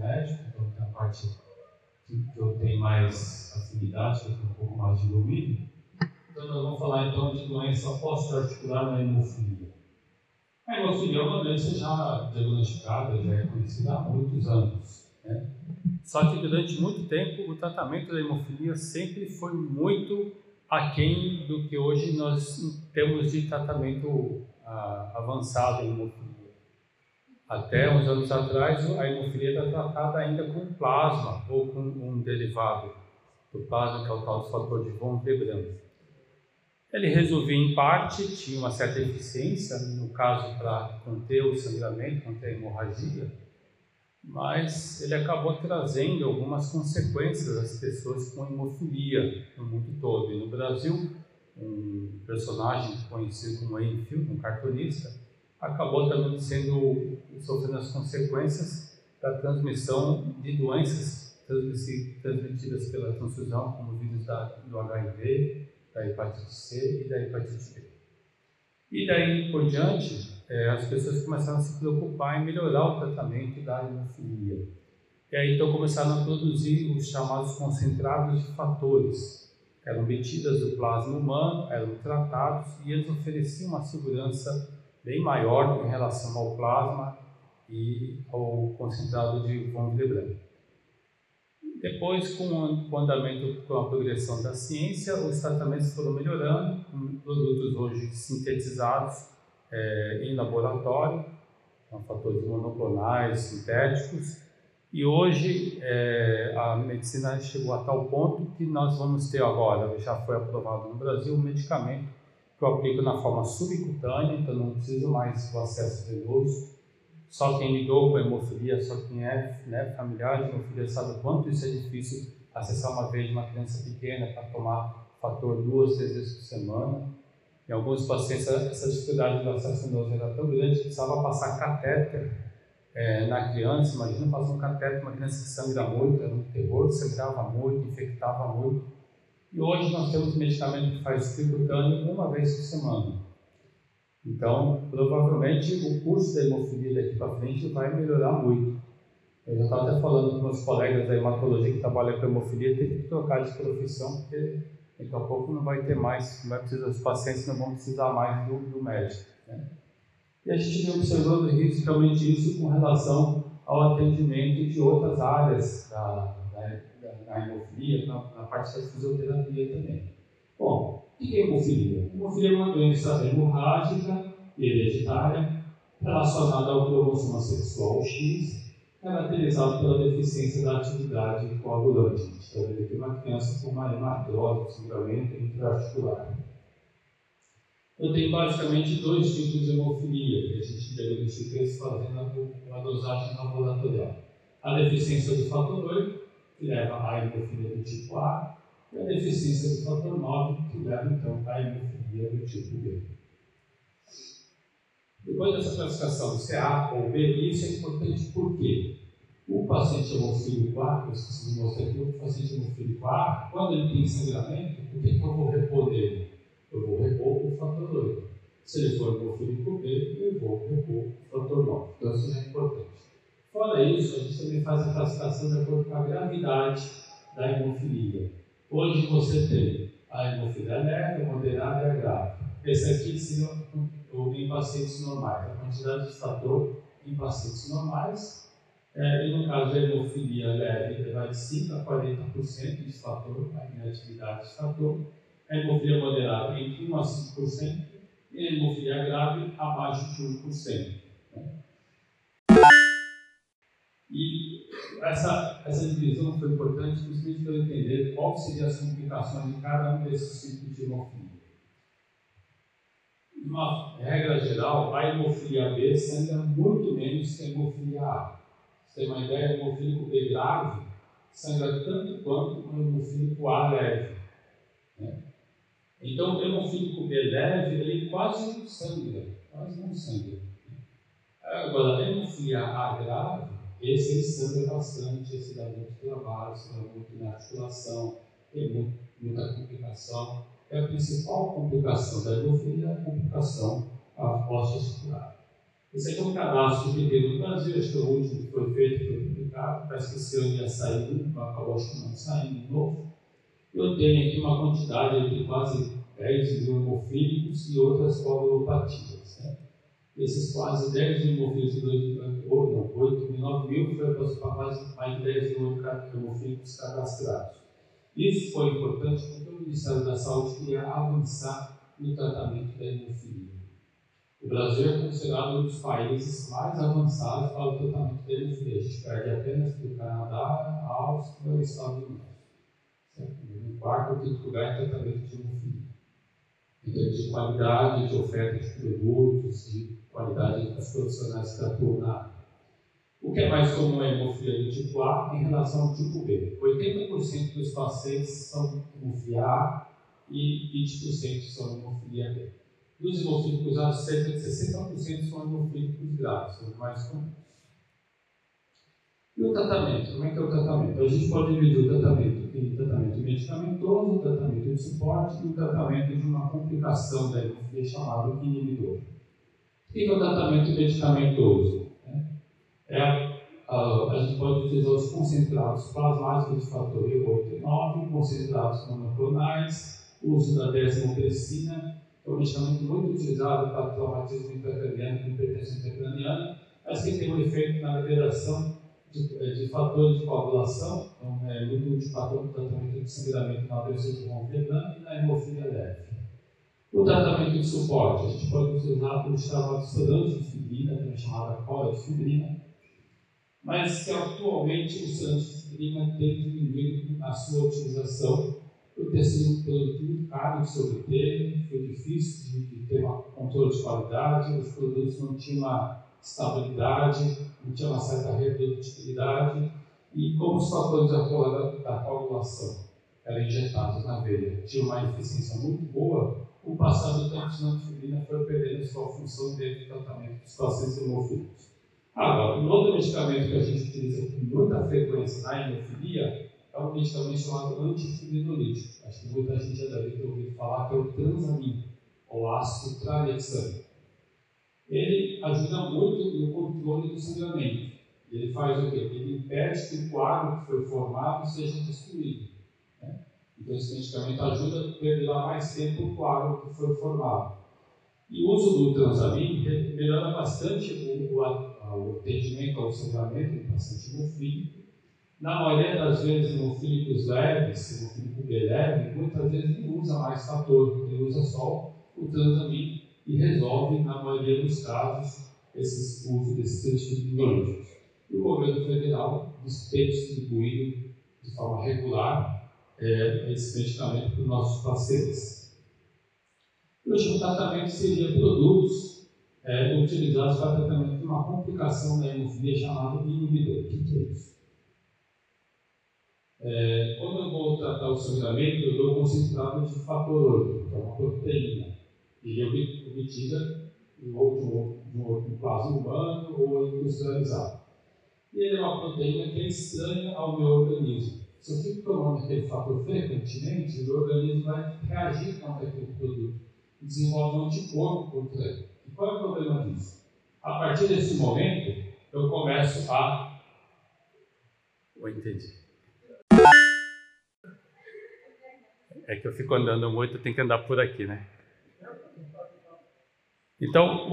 médico, então tem a parte que, que eu tenho mais afinidade, que eu tenho um pouco mais de domínio. Então nós vamos falar então de doença pós-articular na hemofilia. A hemofilia é uma doença já diagnosticada, já é conhecida há muitos anos. Né? Só que durante muito tempo o tratamento da hemofilia sempre foi muito aquém do que hoje nós temos de tratamento ah, avançado em hemofilia. Até uns anos atrás, a hemofilia era tratada ainda com plasma ou com um derivado do plasma, que é o tal do fator de von Willebrand. Ele resolvia em parte, tinha uma certa eficiência, no caso para conter o sangramento, conter a hemorragia, mas ele acabou trazendo algumas consequências às pessoas com hemofilia no mundo todo. E no Brasil, um personagem conhecido como Enfield, um cartunista, acabou também sendo sofrendo as consequências da transmissão de doenças transmitidas pela transfusão, como o vírus do HIV, da hepatite C e da hepatite B. E daí por diante, é, as pessoas começaram a se preocupar em melhorar o tratamento da hemofilia. E aí então começaram a produzir os chamados concentrados de fatores, eram obtidas do plasma humano, eram tratados e eles ofereciam uma segurança bem maior em relação ao plasma e ao concentrado de von Willebrand. Depois, com o andamento, com a progressão da ciência, os tratamentos foram melhorando, com produtos hoje sintetizados é, em laboratório, com fatores monoclonais, sintéticos, e hoje é, a medicina chegou a tal ponto que nós vamos ter agora, já foi aprovado no Brasil, um medicamento que eu aplico na forma subcutânea, então não preciso mais do acesso venoso, só quem lidou com hemofilia, só quem é né, familiar de hemofilia sabe o quanto isso é difícil acessar uma vez uma criança pequena para tomar fator duas, três vezes por semana. Em alguns pacientes, essa dificuldade do acesso venoso era tão grande que precisava passar catéter é, na criança. Imagina passar um catéter uma criança que sangra muito, era um terror, sangrava muito, infectava muito. E hoje nós temos medicamento que faz tricutâneo uma vez por semana. Então, provavelmente o curso da hemofilia daqui para frente vai melhorar muito. Eu já estava até falando com meus colegas da hematologia que trabalham com hemofilia, tem que trocar de profissão, porque daqui a pouco não vai ter mais, não vai precisar, os pacientes não vão precisar mais do, do médico. Né? E a gente vem observando realmente isso com relação ao atendimento de outras áreas da, da hemofilia, na, na parte da fisioterapia também. Bom, o que é hemofilia? Hemofilia é uma doença hemorrágica hereditária relacionada ao cromossomo sexual X, caracterizado pela deficiência da atividade coagulante. A gente está vendo aqui uma criança com uma hematose, sangramento intraarticular. Eu tenho basicamente dois tipos de hemofilia que a gente diagnostica fazendo a dosagem laboratorial. A deficiência do fator 8, que leva à hemofilia do tipo A, e a deficiência do fator 9, que leva então à hemofilia do tipo B. Depois dessa classificação se é A ou B, isso é importante porque o paciente hemofílico A, eu esqueci de mostrar aqui, o paciente hemofílico A, quando ele tem sangramento, o que, que eu vou repor dele? Eu vou repor o fator 8. Se ele for hemofílico B, eu vou repor o fator 9. Então isso é importante. Fora isso, a gente também faz a classificação de acordo com a gravidade da hemofilia. Hoje você tem a hemofilia leve, moderada e a grave. Esse aqui seria o em pacientes normais, a quantidade de fator em pacientes normais. É, e no caso da hemofilia leve, vai de 5% a 40% de fator, a inatividade de fator. A hemofilia moderada entre 1 a 5% e a hemofilia grave abaixo de 1%. E essa, essa divisão foi importante justamente para entender qual seriam as complicações de cada um desses tipos de hemofilia. Uma regra geral, a hemofilia B sangra muito menos que a hemofilia A. Você tem uma ideia, o hemofílico B grave sangra tanto quanto o hemofílico A leve. Né? Então, o hemofílico B leve, ele quase não sangra, quase não sangra. Agora, a hemofilia A grave, esse ele sangra bastante, esse dá muito trabalho, esse dá muito na articulação, tem muito, muita complicação. É a principal complicação da hemofilia, é a complicação osteoarticular. Esse aqui é um cadastro que tem no Brasil, acho que é o último que foi feito, foi publicado. esse ano ia sair um, acabou que não saindo de novo. Eu tenho aqui uma quantidade de quase 10 mil hemofílicos e outras coagulopatias. Né? Esses quase 10 mil hemofílicos, não, 8 mil, 9 mil, foi para mais de 10 mil hemofílicos cadastrados. Isso foi importante porque o Ministério da Saúde queria avançar no tratamento da hemofilia. O Brasil é considerado um dos países mais avançados para o tratamento da hemofilia. A gente perde apenas para o Canadá, a Áustria e os Estados Unidos. No quarto ou quinto lugar em tratamento de hemofilia. Em termos de qualidade, de oferta de produtos, de qualidade das profissionais que atuam na área. O que é mais comum é hemofilia do tipo A em relação ao tipo B. 80% dos pacientes são hemofilia A e 20% são hemofilia B. Dos hemofílicos A, cerca de 60% são hemofílicos graves, são os mais comuns. E o tratamento? Como é que é o tratamento? A gente pode dividir o tratamento em tratamento medicamentoso, tratamento de suporte e o tratamento de uma complicação da hemofilia chamado inibidor. Que é o tratamento medicamentoso? É, a, a gente pode utilizar os concentrados plasmáticos de fator E8 e 9, concentrados monoclonais, uso da desmogressina, é um medicamento muito utilizado para traumatismo intracraniano e hipertensão intracraniana, mas que tem um efeito na liberação de, eh, de fatores de coagulação, então é muito útil para todo o tratamento de sangramento na doença de Ronfledan e na hemofilia leve. O tratamento de suporte, a gente pode utilizar os chamados sedantes de fibrina, também chamada cola de mas que atualmente o sedantes de fibrina tem diminuído a sua utilização por ter sido um produto caro de se foi difícil de, ter um controle de qualidade, os produtos não tinham uma estabilidade, não tinham uma certa reprodutibilidade, e como os fatores da, coagulação eram injetados na veia tinham uma eficiência muito boa, o passar do tempo, a sinanfibrina foi perdendo sua função dentro do tratamento dos pacientes hemofílicos. Agora, um outro medicamento que a gente utiliza com muita frequência na hemofilia é um medicamento chamado antifilinolítico. Acho que muita gente já deve ter ouvido falar que é o transamin, ou ácido tranexâmico. Ele ajuda muito no controle do sangramento. Ele faz o quê? Ele impede que o coágulo que foi formado seja destruído. Então, esse medicamento ajuda a perdurar mais tempo o coágulo que foi formado. E o uso do transamin melhora bastante o, o, o atendimento ao sangramento do paciente hemofílico na maioria das vezes, hemofílicos leves, hemofílico B leve, muitas vezes não usa mais fator, ele usa só o transamin e resolve, na maioria dos casos, esses uso desses antibióticos. E o governo federal tem distribuído de forma regular é, esse medicamento para os nossos pacientes. O último tratamento seria produtos é, utilizados para tratamento de uma complicação da hemofilia chamada inibidor. O que é? É, quando eu vou tratar o sangramento, eu dou concentrado de fator 8, que é uma proteína. E eu obtida em outro, de um outro plasma humano ou industrializado. E ele é uma proteína que é estranha ao meu organismo. Se eu fico tomando aquele fator frequentemente, o organismo vai reagir contra aquele produto. Desenvolve um anticorpo contra ele. E qual é o problema disso? A partir desse momento, eu começo a. Eu entendi. É que eu fico andando muito, eu tenho que andar por aqui, né? Então,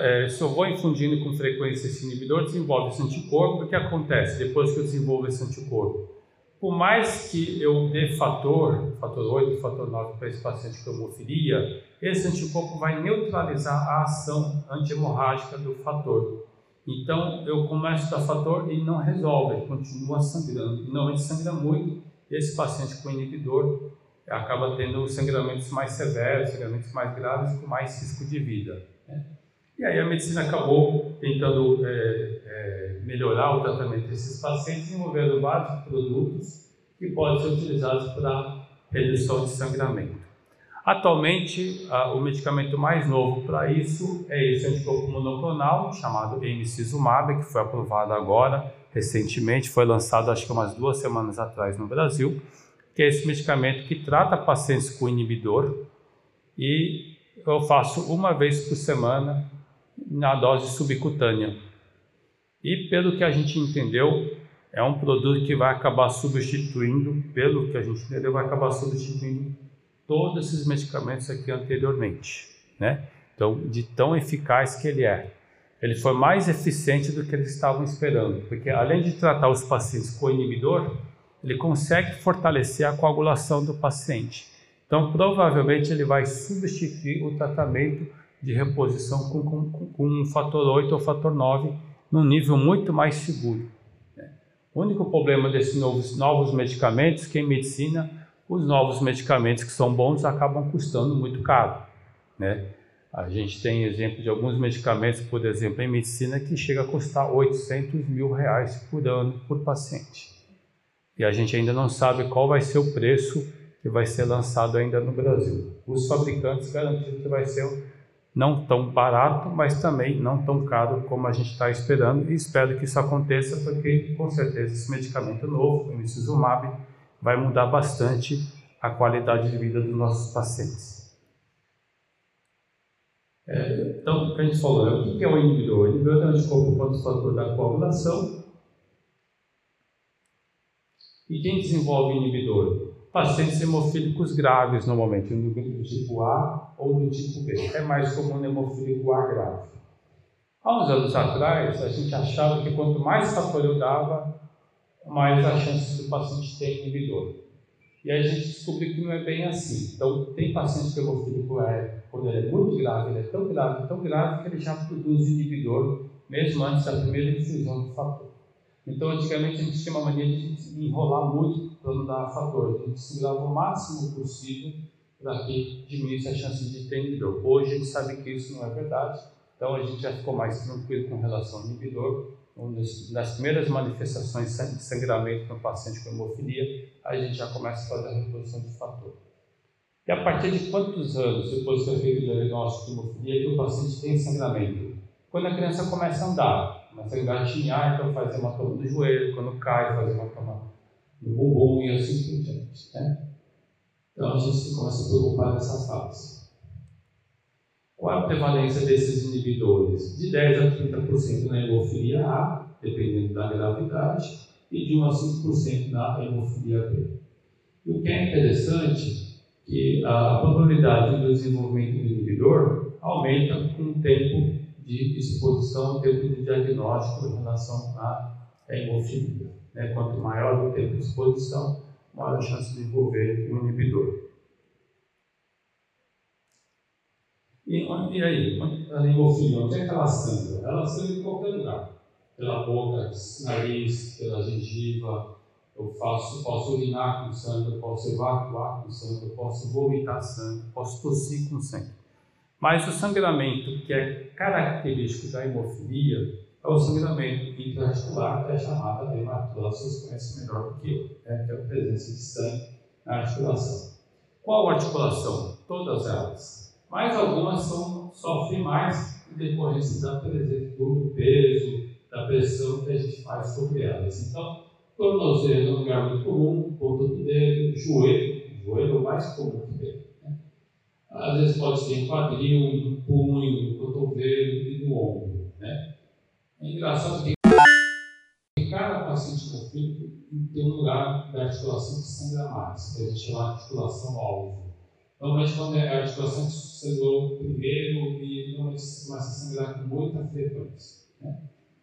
é, se eu vou infundindo com frequência esse inibidor, desenvolve esse anticorpo. O que acontece depois que eu desenvolvo esse anticorpo? Por mais que eu dê fator, fator 8, fator 9 para esse paciente com hemofilia, esse anticorpo vai neutralizar a ação antihemorrágica do fator. Então, eu começo a dar fator e não resolve, ele continua sangrando. E normalmente sangra muito, esse paciente com inibidor acaba tendo sangramentos mais severos, sangramentos mais graves com mais risco de vida. Né? E aí a medicina acabou tentando é, é, melhorar o tratamento desses pacientes, desenvolvendo vários produtos que podem ser utilizados para redução de sangramento. Atualmente, a, o medicamento mais novo para isso é esse anticorpo monoclonal, chamado emicizumab, que foi aprovado agora, recentemente, foi lançado acho que umas duas semanas atrás no Brasil, que é esse medicamento que trata pacientes com inibidor e eu faço uma vez por semana na dose subcutânea. E pelo que a gente entendeu, é um produto que vai acabar substituindo, pelo que a gente entendeu, vai acabar substituindo todos esses medicamentos aqui anteriormente, né? Então, de tão eficaz que ele é. Ele foi mais eficiente do que eles estavam esperando, porque além de tratar os pacientes com inibidor, ele consegue fortalecer a coagulação do paciente. Então, provavelmente, ele vai substituir o tratamento de reposição com, com, com um fator 8 ou fator 9 num nível muito mais seguro. Né? O único problema desses novos, novos medicamentos que em medicina, os novos medicamentos que são bons acabam custando muito caro. Né? A gente tem exemplo de alguns medicamentos, por exemplo, em medicina, que chega a custar 800 mil reais por ano por paciente. E a gente ainda não sabe qual vai ser o preço que vai ser lançado ainda no Brasil. Os fabricantes garantiram que vai ser não tão barato, mas também não tão caro como a gente está esperando e espero que isso aconteça porque com certeza esse medicamento novo, o Emicizumab, vai mudar bastante a qualidade de vida dos nossos pacientes. É, então, o que a gente falou, é, o que é o inibidor? O inibidor é um anticorpo da coagulação. E quem desenvolve inibidor? Pacientes hemofílicos graves, normalmente, no do tipo A ou do tipo B. É mais comum hemofílico A grave. Há uns anos atrás, a gente achava que quanto mais eu dava, mais a chance do paciente ter inibidor. E aí a gente descobriu que não é bem assim. Então, tem paciente que hemofílico é, quando ele é muito grave, ele é tão grave, tão grave, que ele já produz inibidor, mesmo antes da primeira infusão do fator. Então, antigamente a gente tinha uma mania de enrolar muito para não dar fator. A gente segurava o máximo possível para que diminuísse a chance de ter inibidor. Hoje a gente sabe que isso não é verdade, então a gente já ficou mais tranquilo com relação ao inibidor. nas primeiras manifestações de sangramento no paciente com hemofilia, a gente já começa a fazer a reposição de fator. E a partir de quantos anos depois que é feito o diagnóstico de hemofilia que o paciente tem sangramento? Quando a criança começa a andar, começa a engatinhar, então faz hematoma do joelho, quando cai, faz hematoma do bumbum e assim por diante. Né? Então a gente começa a preocupar nessa fase. Qual a prevalência desses inibidores? De 10 a 30% na hemofilia A, dependendo da gravidade, e de 1 a 5% na hemofilia B. E o que é interessante é que a probabilidade do desenvolvimento do inibidor aumenta com o tempo de exposição, tempo de diagnóstico em relação à hemofilia. Né? Quanto maior o tempo de exposição, maior a chance de envolver um inibidor. E, e aí, a hemofilia, onde é que ela sangra? Ela sangra em qualquer lugar. Pela boca, nariz, pela gengiva, eu faço, posso urinar com sangue, eu posso evacuar com sangue, eu posso vomitar sangue, posso tossir com sangue. Mas o sangramento que é característico da hemofilia é o sangramento intraarticular, que é chamada hematura. Vocês conhecem melhor do que eu, né? que é a presença de sangue na articulação. Qual articulação? Todas elas. Mas algumas são, sofrem mais em decorrência da presença do peso, da pressão que a gente faz sobre elas. Então, tornozelo é um lugar muito comum, ponta do dedo, joelho, joelho é o mais comum que tem às vezes pode ser em quadril, no punho, no cotovelo e no ombro. É engraçado que cada paciente conflito tem um lugar da articulação que sangra mais, que a gente chama de articulação alvo. Normalmente, quando é a articulação que sangrou primeiro e normalmente começa a sangrar com muita frequência. Né?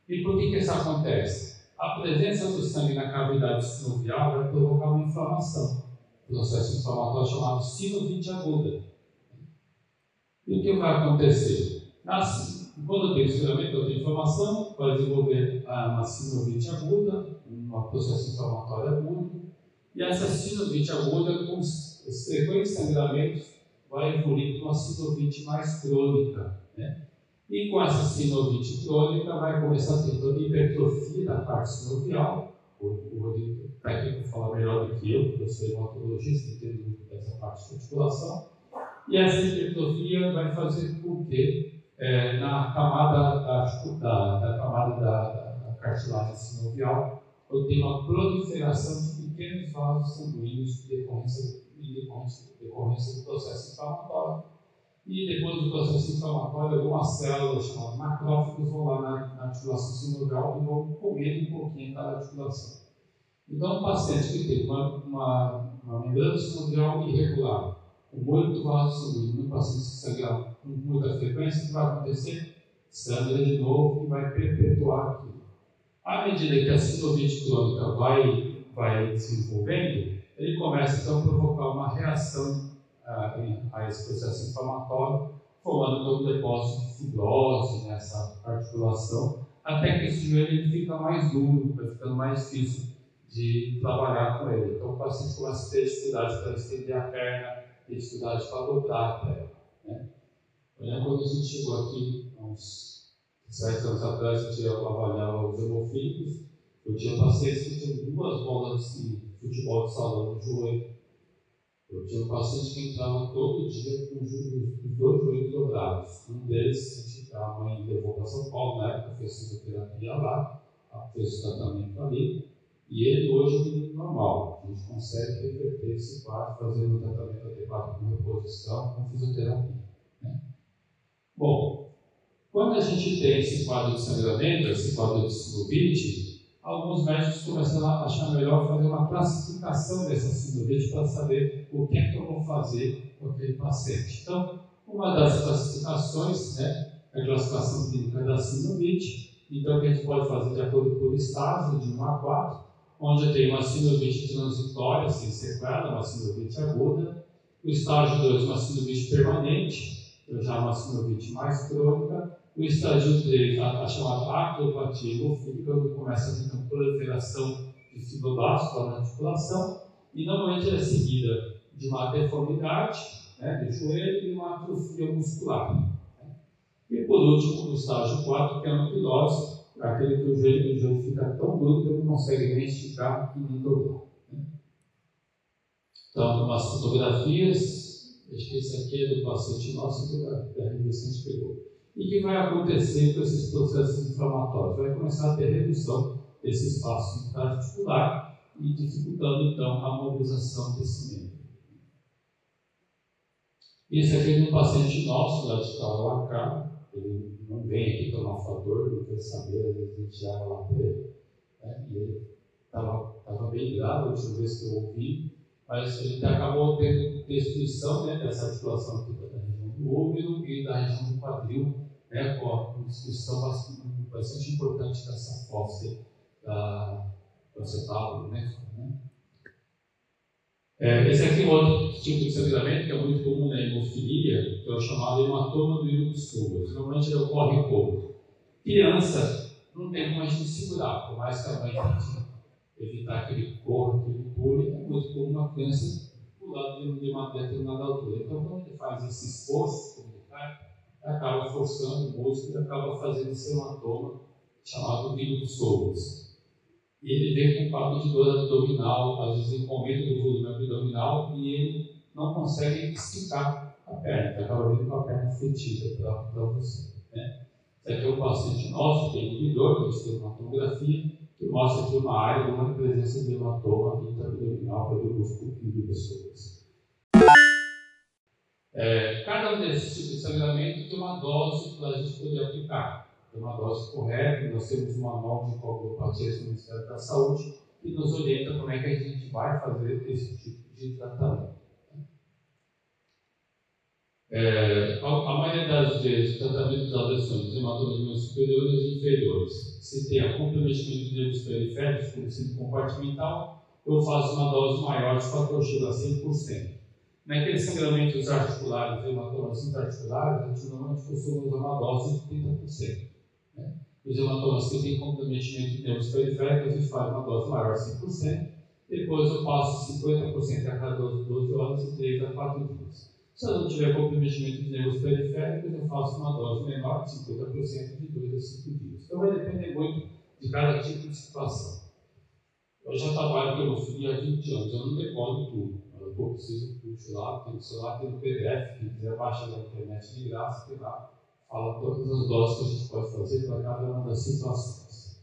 E por que, que isso acontece? A presença do sangue na cavidade sinovial vai provocar uma inflamação. O processo inflamatório chamado sinovite aguda e o que vai acontecer? Assim, quando eu tenho estudamento, eu tenho inflamação, vai desenvolver uma sinovite aguda, um processo inflamatório agudo, e essa sinovite aguda, com os frequentes sangramentos, vai evoluir para uma sinovite mais crônica. Né? E com essa sinovite crônica, vai começar a ter toda a hipertrofia da parte sinovial. O, o técnico fala melhor do que eu, porque eu sou hematologista, entendo muito dessa parte de articulação e essa hipertrofia vai fazer com que, é, na camada da, da, da camada da, da cartilagem sinovial, eu tenha uma proliferação de pequenos vasos sanguíneos em decorrência, decorrência, decorrência do processo inflamatório. e depois do processo inflamatório, algumas células chamadas macrófagos vão lá na, na articulação sinovial e vão comer um pouquinho da articulação. Então, um paciente que tem uma, uma, uma membrana sinovial irregular, com muito vaso sanguíneo, um paciente que sangra com muita frequência, o que vai acontecer? Sangra de novo e vai perpetuar aquilo. À medida que a sinovite crônica vai, vai desenvolvendo, ele começa então a provocar uma reação a, a esse processo inflamatório, formando um depósito de fibrose nessa articulação, até que esse joelho fica mais duro, vai ficando mais difícil de trabalhar com ele. Então o paciente começa a ter dificuldade para estender a perna, ter dificuldade para dobrar a perna. Né? Eu lembro quando a gente chegou aqui, uns sete anos atrás, a gente avaliar os hemofílicos, eu tinha pacientes que tinham duas bolas de futebol de salão no joelho. Eu tinha um paciente que entrava todo dia com os dois joelhos dobrados. Um deles, a mãe levou para São Paulo, na época fez fisioterapia lá, fez o tratamento ali, e ele hoje é um menino normal. A gente consegue reverter esse quadro fazendo um tratamento adequado com reposição, com fisioterapia. Bom, quando a gente tem esse quadro de sangramento, esse quadro de sinovite, alguns médicos começaram a achar melhor fazer uma classificação dessa sinovite para saber o que é que eu vou fazer com aquele paciente. Então, uma das classificações né, é a classificação clínica da sinovite. Então, que a gente pode fazer de acordo com o estágio de 1 a 4, onde eu tenho uma sinovite transitória, sem sequela, uma sinovite aguda. O estágio 2, uma sinovite permanente, já uma sinovite mais crônica. O estágio 3, a, a chamada artropatia hemofílica, onde começa a ter uma proliferação de fibroblastos na articulação. E normalmente ela é seguida de uma deformidade né, do joelho e uma atrofia muscular. Né. E por último, o estágio 4, que é a anquilose, aquele que o joelho, o joelho fica tão duro que ele não consegue nem esticar e nem dobrar. Né? Então, umas fotografias, acho que esse aqui é do paciente nosso que a gente pegou. E que vai acontecer com esses processos inflamatórios? Vai começar a ter redução desse espaço articular e dificultando então a mobilização desse membro. Esse aqui é um paciente nosso, lá de Tauacá, ele não vem aqui tomar favor, não quer saber, vezes a gente já lá para ele. Né? E ele estava bem grave a última vez que eu ouvi, mas ele acabou tendo destruição né, dessa articulação aqui da região do úmero e da região do quadril, né, com a destruição bastante, importante dessa fossa da, do acetábulo, né? É, esse aqui é outro tipo de sangramento que é muito comum na hemofilia, que é o chamado hematoma do hilo dos tubos. Normalmente ele ocorre pouco. Criança não tem como a gente segurar, por mais que a mãe evitar que ele corra, que ele pule, é muito comum uma criança pular de uma determinada altura. Então, quando ele faz esse esforço, ele acaba forçando o músculo e acaba fazendo esse hematoma chamado hilo dos tubos e ele vem com um de dor abdominal, às vezes em do volume abdominal, e ele não consegue esticar a perna, acaba vindo com a perna fetida para você. Né? Esse aqui é um paciente nosso, que é inibidor, que a gente tem uma tomografia, que mostra aqui uma área uma presença de hematoma intraabdominal para o músculo de pessoas. É, cada um desses tipos de sangramento tem uma dose para a gente poder aplicar tem uma dose correta, nós temos um manual de coagulopatia do Ministério da Saúde que nos orienta como é que a gente vai fazer esse tipo de tratamento. É, a, a, maioria das vezes, o tratamento das lesões de hematomas superiores e inferiores, se tem a comprometimento de nervos periféricos, como sendo compartimental, eu faço uma dose maior de fator chego a 100%. Naqueles sangramentos articulares, hematomas intraarticulares, a gente normalmente costuma usar uma dose de 30%. Né? Os hematomas que têm comprometimento de nervos periféricos, a gente faz uma dose maior, 5%. Depois eu passo 50% a cada 12 horas e 3 a 4 dias. Se eu não tiver comprometimento de nervos periféricos, eu faço uma dose menor, 50% de 2 a 5 dias. Então vai depender muito de cada tipo de situação. Eu já trabalho com hemofilia há 20 anos, eu não decoro tudo. Eu preciso puxo lá, tem o celular, tem o PDF, quem quiser baixar na internet de graça, tem lá fala todas as doses que a gente pode fazer para cada uma das situações.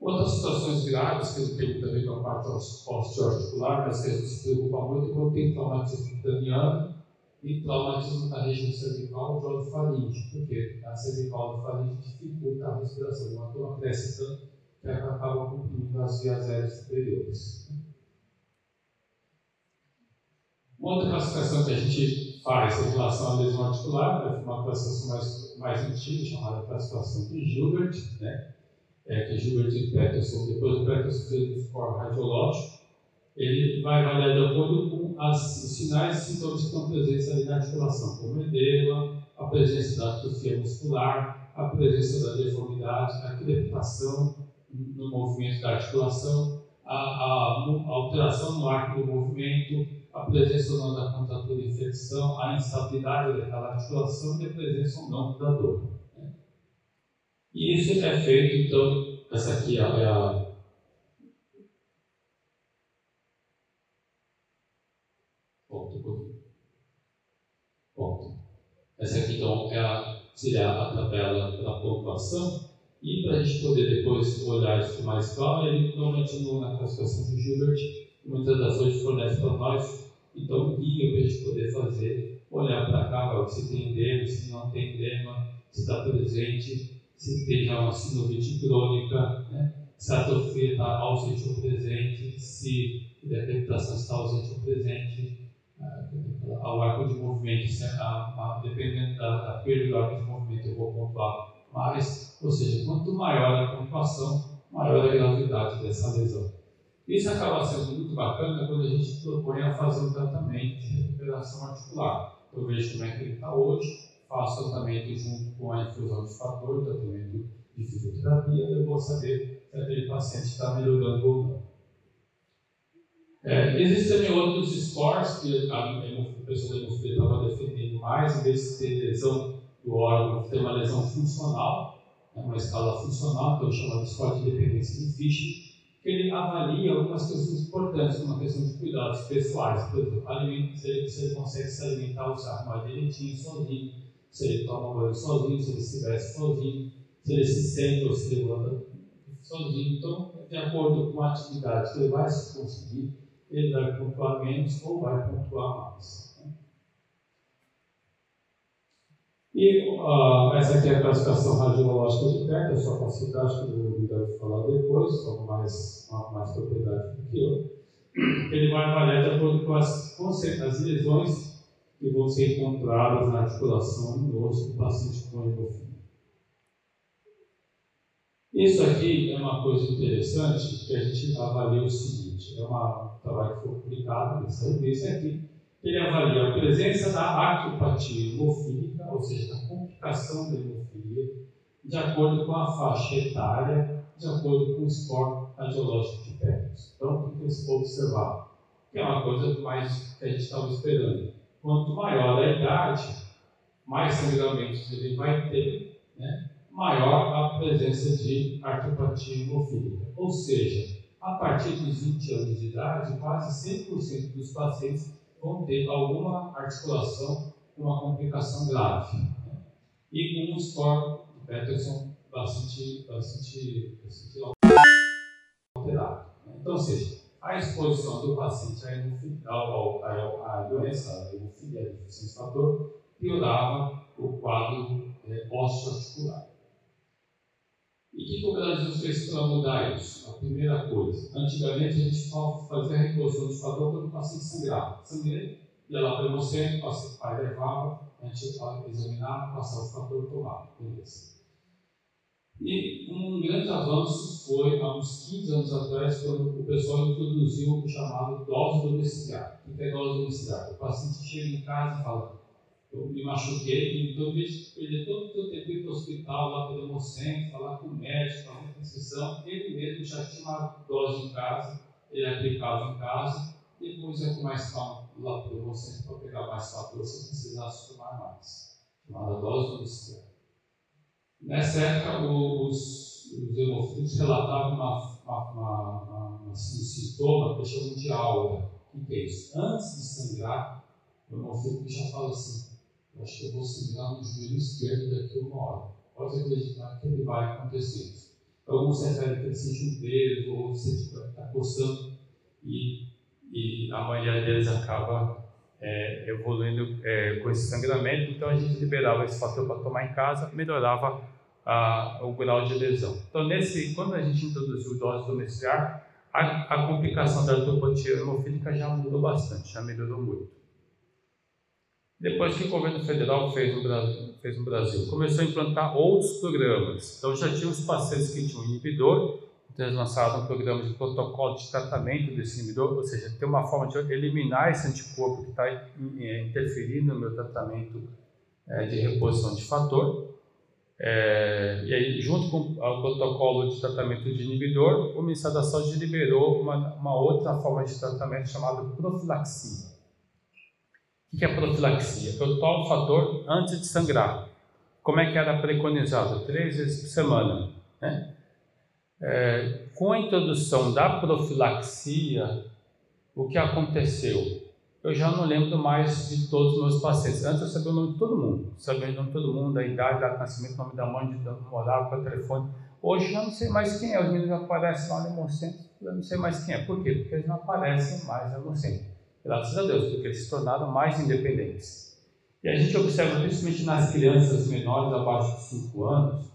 Outras situações graves, que não tem também com a parte osteoarticular, mas que a gente se preocupa muito quando tem traumatismo craniano e traumatismo da região cervical do faringe, porque a cervical do faringe dificulta a respiração. Uma turma cresce tanto que acaba comprimindo as vias aéreas superiores. Uma outra classificação que a gente faz em relação à lesão articular, é uma classificação mais, mais antiga, chamada classificação de Gilbert, né? É, que Gilbert e Peterson, depois o Peterson fez o score radiológico, ele vai avaliar de acordo com as, os sinais e sintomas que estão presentes ali na articulação, como edema, a presença da atrofia muscular, a presença da deformidade, a crepitação no movimento da articulação, a, a, a alteração no arco do movimento, a presença ou não da contratura de infecção, a instabilidade daquela articulação e a presença ou não da dor. Né? E isso é feito, então, essa aqui é a Ponto. Essa aqui, então, é a, seria a tabela da pontuação. E para a gente poder depois olhar isso com mais calma, ele normalmente na classificação de Gilbert, muitas das vezes fornece para nós, então, guia para a gente poder fazer, olhar para cá, se tem edema, se não tem edema, se está presente, se tem já uma sinovite crônica, né? se a atrofia está ausente ou presente, se a decapitação está ausente ou presente, ao arco de movimento, dependendo da, da perda do arco de movimento, eu vou pontuar mais. Ou seja, quanto maior a pontuação, maior a gravidade dessa lesão. Isso acaba sendo muito bacana quando a gente propõe a fazer um tratamento de recuperação articular. Eu vejo como é que ele está hoje, faço tratamento junto com a infusão de fator, tratamento de fisioterapia, eu vou saber se aquele paciente está melhorando ou não. É, existem também outros scores que a, a pessoa da hemofilia estava defendendo mais, em vez de ter lesão do órgão, ter uma lesão funcional, né, uma escala funcional, que é o chamado score de dependência de Fischer, que ele avalia algumas questões importantes, como a questão de cuidados pessoais, por exemplo, alimento, se, ele, se ele consegue se alimentar se arrumar direitinho, sozinho, se ele toma banho sozinho, se ele se veste sozinho, se ele se senta ou se levanta sozinho. Então, de acordo com a atividade que ele vai se conseguir, ele vai pontuar menos ou vai pontuar mais. Né? E uh, essa aqui é a classificação radiológica de perto, é só para citar, acho que o Lula deve falar depois, com mais, mais propriedade do que eu. Ele vai avaliar de acordo com as, as lesões que vão ser encontradas na articulação no osso do paciente com hemofilia. Isso aqui é uma coisa interessante que a gente avalia o seguinte: é uma, um trabalho que foi publicado nessa revista aqui. Ele avalia a presença da artropatia hemofílica, ou seja, da complicação da hemofilia, de acordo com a faixa etária, de acordo com o score radiológico de Peters. Então, o que eles observar? Que é uma coisa mais que a gente estava esperando. Quanto maior a idade, mais sangramentos ele vai ter, né? maior a presença de artropatia hemofílica. Ou seja, a partir dos 20 anos de idade, quase 100% dos pacientes vão ter alguma articulação com uma complicação grave. Né? E com um score de Peterson bastante, bastante, bastante alterado. Né? Então, ou seja, a exposição do paciente à, doença, à hemofilia, à deficiência fator, piorava o quadro é, osteoarticular. E que o Brasil fez para mudar isso? A primeira coisa, antigamente a gente só fazia a reposição de fator quando o paciente sangrava. Sangrei, ia lá para o hemocentro, o pai levava, a gente examinava, passava o fator tomava. Beleza. E um grande avanço foi há uns 15 anos atrás, quando o pessoal introduziu o chamado dose domiciliar. O que é dose domiciliar? O paciente chega em casa e fala: eu me machuquei, então em vez de perder todo o seu tempo ir para o hospital, lá o hemocentro, falar com o médico, fazer uma prescrição, ele mesmo já tinha uma dose em casa, ele aplicava em casa, depois ia com mais calma lá para o hemocentro para pegar mais fator se precisasse tomar mais. Chamada dose domiciliar. Nessa época, os, os relatavam uma, uma, uma, uma, um sintoma que chamam de aura. O que é isso? Antes de sangrar, o hemofílico já fala assim, acho que eu vou sangrar no joelho esquerdo daqui a uma hora. Pode acreditar que ele vai acontecer. Alguns referem que ele sente um peso ou sente que está coçando e, e a maioria deles acaba é, evoluindo é, com esse sangramento, então a gente liberava esse fator para tomar em casa, melhorava a, o grau de lesão. Então, nesse, quando a gente introduziu dose domiciliar, a, a complicação da artropatia hemofílica já mudou bastante, já melhorou muito. Depois que o governo federal fez no, Brasil, fez no Brasil, começou a implantar outros programas. Então, já tinha os pacientes que tinham inibidor, então eles lançaram um programa de protocolo de tratamento desse inibidor, ou seja, tem uma forma de eliminar esse anticorpo que está é, interferindo no meu tratamento é, de reposição de fator. É, e aí, junto com o protocolo de tratamento de inibidor, o Ministério da Saúde liberou uma, uma outra forma de tratamento chamada profilaxia. O que é profilaxia? Eu tomo fator antes de sangrar. Como é que era preconizado? Três vezes por semana. Né? É, com a introdução da profilaxia, o que aconteceu? Eu já não lembro mais de todos os meus pacientes. Antes eu sabia o nome de todo mundo, sabia o nome de todo mundo, a idade, a nascimento, o nome da mãe, de onde morava, o telefone. Hoje eu não sei mais quem é. Os meninos aparecem lá no Hemocentro, eu não sei mais quem é. Por quê? Porque eles não aparecem mais no Hemocentro. Graças a Deus, porque eles se tornaram mais independentes. E a gente observa, principalmente nas crianças menores, abaixo de 5 anos,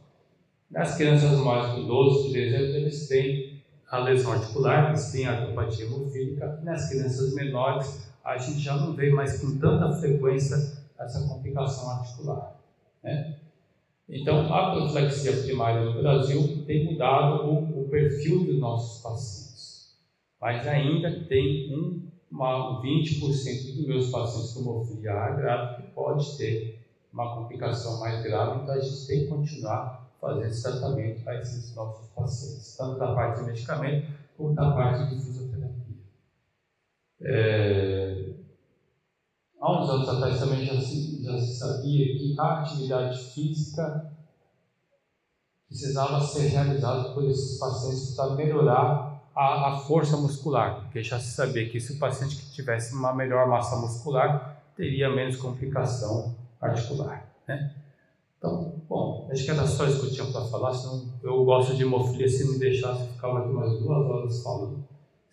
nas crianças mais de 12, 13 anos, eles têm a lesão articular, eles têm a artropatia hemofílica. Nas crianças menores, a gente já não vê mais com tanta frequência essa complicação articular. Né? Então, a profilaxia primária no Brasil tem mudado o, o perfil dos nossos pacientes, mas ainda tem um uma, 20% dos meus pacientes com hemofilia A grave que pode ter uma complicação mais grave, então a gente tem que continuar fazendo esse tratamento para esses nossos pacientes, tanto da parte de medicamento como da parte de fisioterapia. É... Há uns anos atrás também já se, já se sabia que a atividade física precisava ser realizada por esses pacientes para melhorar a, a, força muscular, porque já se sabia que se o paciente que tivesse uma melhor massa muscular teria menos complicação articular. Né? Então, bom, acho que era só isso que eu tinha para falar, senão eu gosto de hemofilia, se me deixasse eu ficava aqui umas duas horas falando.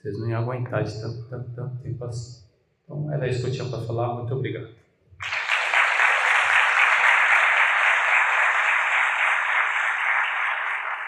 Vocês não iam aguentar de tanto, tanto, tanto tempo assim. Então, era isso que eu tinha para falar, muito obrigado.